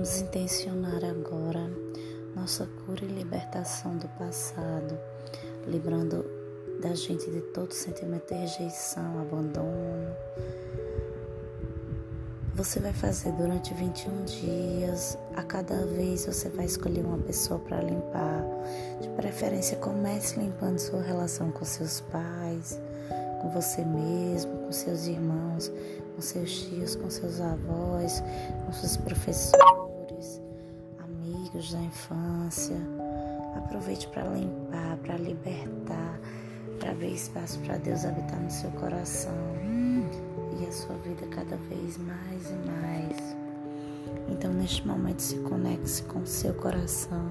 Vamos intencionar agora nossa cura e libertação do passado, livrando da gente de todo sentimento de rejeição, abandono. Você vai fazer durante 21 dias. A cada vez você vai escolher uma pessoa para limpar. De preferência, comece limpando sua relação com seus pais, com você mesmo, com seus irmãos, com seus tios, com seus avós, com seus professores, amigos da infância. Aproveite para limpar, para libertar, para abrir espaço para Deus habitar no seu coração e a sua vida cada vez mais e mais. Então, neste momento, se conecte com o seu coração,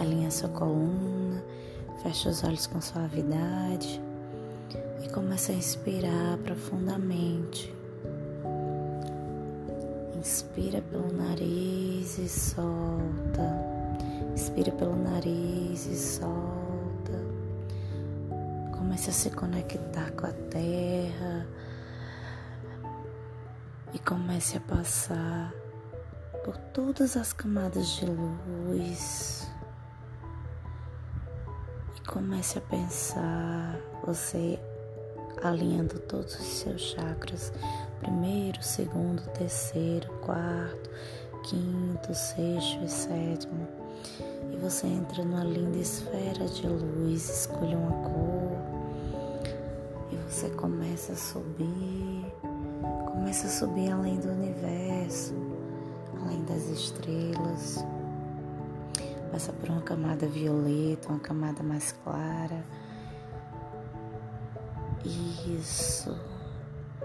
alinhe a sua coluna, feche os olhos com suavidade e comece a inspirar profundamente. Inspira pelo nariz e solta. Inspira pelo nariz e solta. Comece a se conectar com a terra e comece a passar por todas as camadas de luz e comece a pensar você alinhando todos os seus chakras, primeiro, segundo, terceiro, quarto, quinto, sexto e sétimo. E você entra numa linda esfera de luz, escolhe uma cor e você começa a subir, começa a subir além do universo, além das estrelas. Passa por uma camada violeta, uma camada mais clara isso.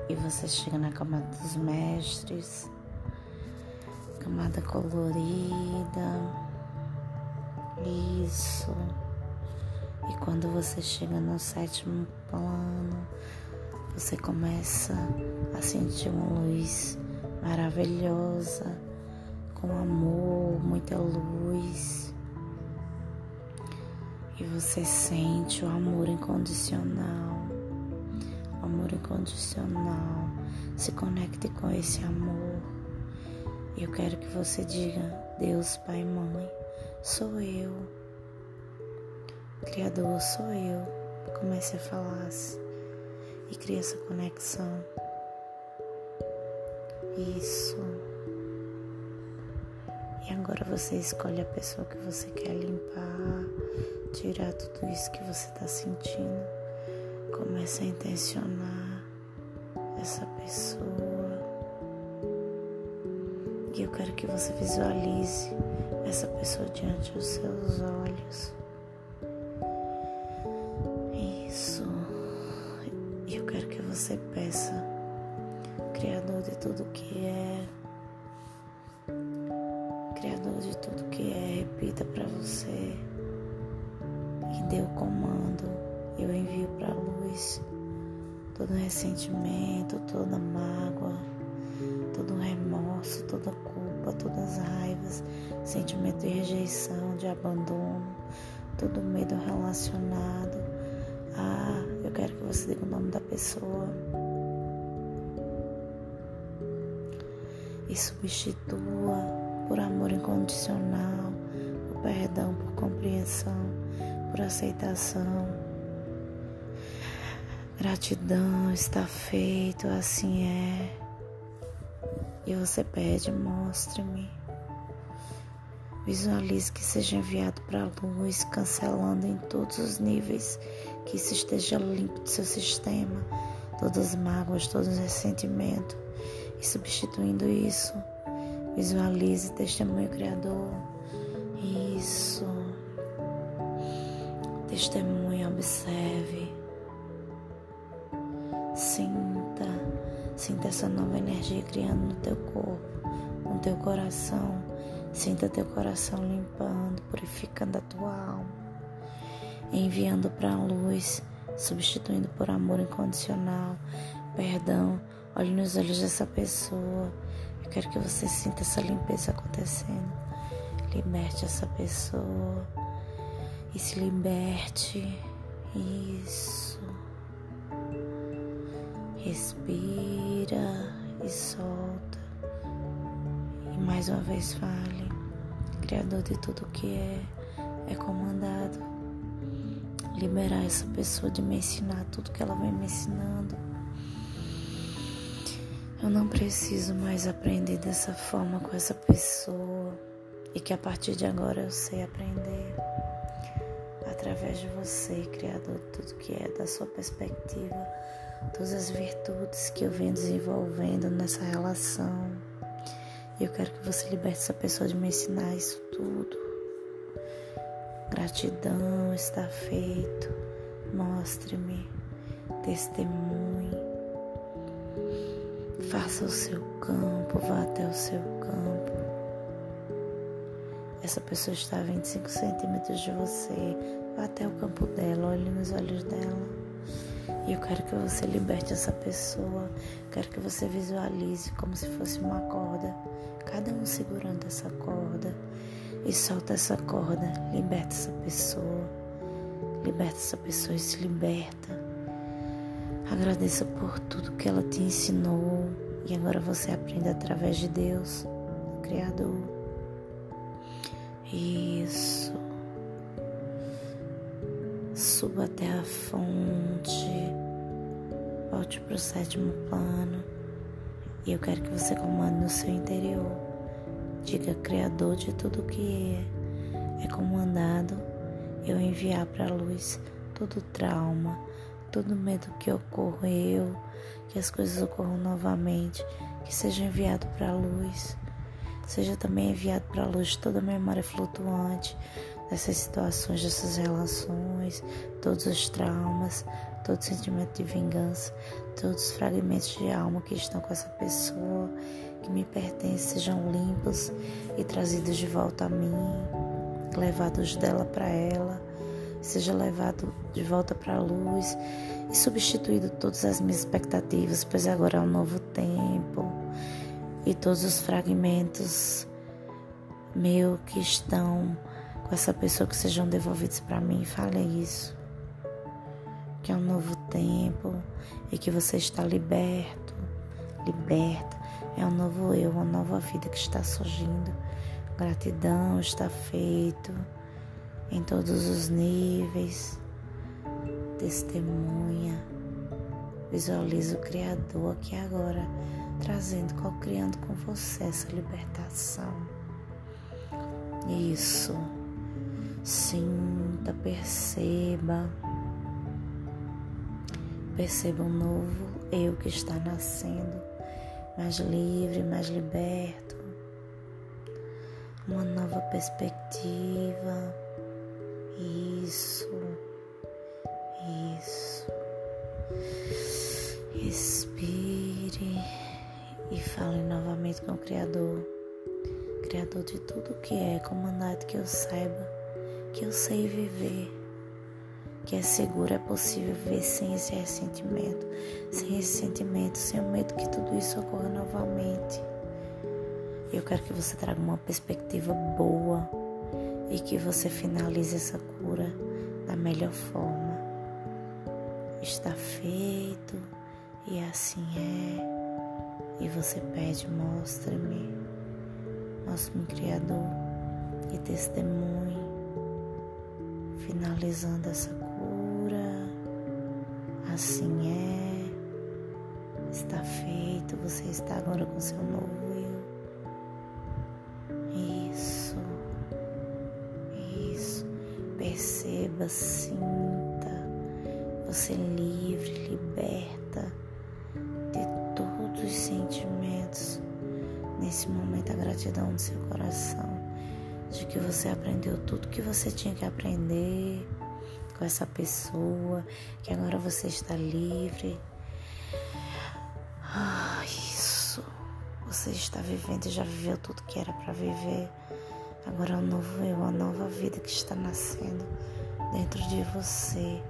E você chega na camada dos mestres, camada colorida. Isso. E quando você chega no sétimo plano, você começa a sentir uma luz maravilhosa, com amor, muita luz. E você sente o amor incondicional amor incondicional. Se conecte com esse amor. Eu quero que você diga: Deus, Pai, Mãe, sou eu. Criador, sou eu. Comece a falar e crie essa conexão. Isso. E agora você escolhe a pessoa que você quer limpar, tirar tudo isso que você está sentindo. Comece a intencionar essa pessoa. E eu quero que você visualize essa pessoa diante dos seus olhos. Isso. E eu quero que você peça, Criador de tudo que é, todo ressentimento, toda mágoa, todo remorso, toda culpa, todas as raivas, sentimento de rejeição, de abandono, todo medo relacionado. Ah, eu quero que você diga o nome da pessoa. E substitua por amor incondicional, por perdão, por compreensão, por aceitação Gratidão, está feito, assim é. E você pede, mostre-me. Visualize que seja enviado para a luz, cancelando em todos os níveis, que isso esteja limpo do seu sistema, todas as mágoas, todos os ressentimentos, e substituindo isso, visualize testemunho Criador. Isso. Testemunho, observe. Sinta, sinta essa nova energia criando no teu corpo, no teu coração. Sinta teu coração limpando, purificando a tua alma, enviando para a luz, substituindo por amor incondicional, perdão. Olhe nos olhos dessa pessoa. Eu quero que você sinta essa limpeza acontecendo. Liberte essa pessoa e se liberte. Isso. Respira e solta. E mais uma vez fale, Criador de tudo que é, é comandado. Liberar essa pessoa de me ensinar tudo que ela vem me ensinando. Eu não preciso mais aprender dessa forma com essa pessoa e que a partir de agora eu sei aprender através de você, Criador, tudo que é da sua perspectiva, todas as virtudes que eu venho desenvolvendo nessa relação. Eu quero que você liberte essa pessoa de me ensinar isso tudo. Gratidão está feito. Mostre-me, testemunhe. Faça o seu campo, vá até o seu campo. Essa pessoa está a 25 centímetros de você. Vá até o campo dela, olhe nos olhos dela. E eu quero que você liberte essa pessoa. Quero que você visualize como se fosse uma corda. Cada um segurando essa corda. E solta essa corda. Liberta essa pessoa. Liberta essa pessoa e se liberta. Agradeça por tudo que ela te ensinou. E agora você aprende através de Deus, Criador. Isso. Suba até a fonte. Volte para o sétimo plano. E eu quero que você comande no seu interior. Diga, Criador de tudo que é, é comandado eu enviar para a luz todo trauma, todo medo que ocorreu, que as coisas ocorram novamente, que seja enviado para a luz seja também enviado para a luz toda memória flutuante dessas situações, dessas relações, todos os traumas, todo sentimento de vingança, todos os fragmentos de alma que estão com essa pessoa, que me pertencem, sejam limpos e trazidos de volta a mim, levados dela para ela, seja levado de volta para a luz e substituído todas as minhas expectativas, pois agora é um novo tempo e todos os fragmentos meu que estão com essa pessoa que sejam devolvidos para mim. Fale isso. Que é um novo tempo e que você está liberto, liberta. É um novo eu, uma nova vida que está surgindo. Gratidão está feito em todos os níveis. Testemunha. Visualiza o Criador aqui agora trazendo, co-criando com você essa libertação. Isso. Sinta, perceba. Perceba um novo eu que está nascendo, mais livre, mais liberto. Uma nova perspectiva. Isso. Isso. Respire e fale novamente com o Criador, Criador de tudo que é, comandado que eu saiba, que eu sei viver, que é seguro, é possível viver sem esse ressentimento, sem esse sentimento, sem o medo que tudo isso ocorra novamente. Eu quero que você traga uma perspectiva boa e que você finalize essa cura da melhor forma. Está feito e assim é. E você pede, mostra-me, mostre-me, Criador, e testemunhe, finalizando essa cura. Assim é, está feito, você está agora com seu novo eu. Isso, isso, perceba, sinta, você livre, liberta sentimentos. Nesse momento, a gratidão do seu coração, de que você aprendeu tudo que você tinha que aprender com essa pessoa, que agora você está livre. Ah, isso. Você está vivendo e já viveu tudo que era para viver. Agora é um novo eu, uma nova vida que está nascendo dentro de você.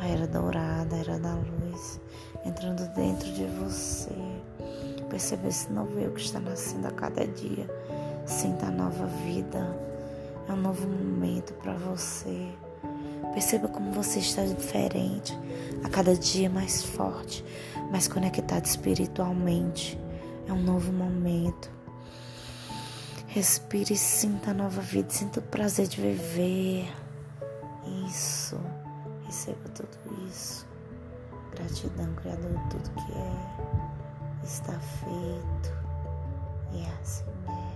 A era dourada, a era da luz, entrando dentro de você perceber esse novo eu que está nascendo a cada dia. Sinta a nova vida. É um novo momento para você. Perceba como você está diferente, a cada dia mais forte, mais conectado espiritualmente. É um novo momento. Respire e sinta a nova vida, sinta o prazer de viver. Isso, receba tudo isso. Gratidão, Criador, tudo que é, está feito. E assim é.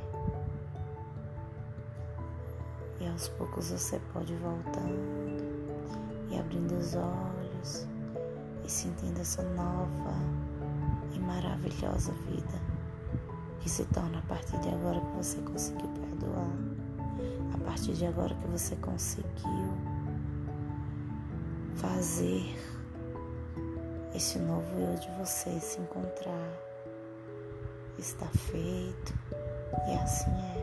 E aos poucos você pode ir voltando e abrindo os olhos e sentindo essa nova e maravilhosa vida que se torna a partir de agora que você conseguiu perdoar, a partir de agora que você conseguiu fazer esse novo eu de você se encontrar. Está feito e assim é.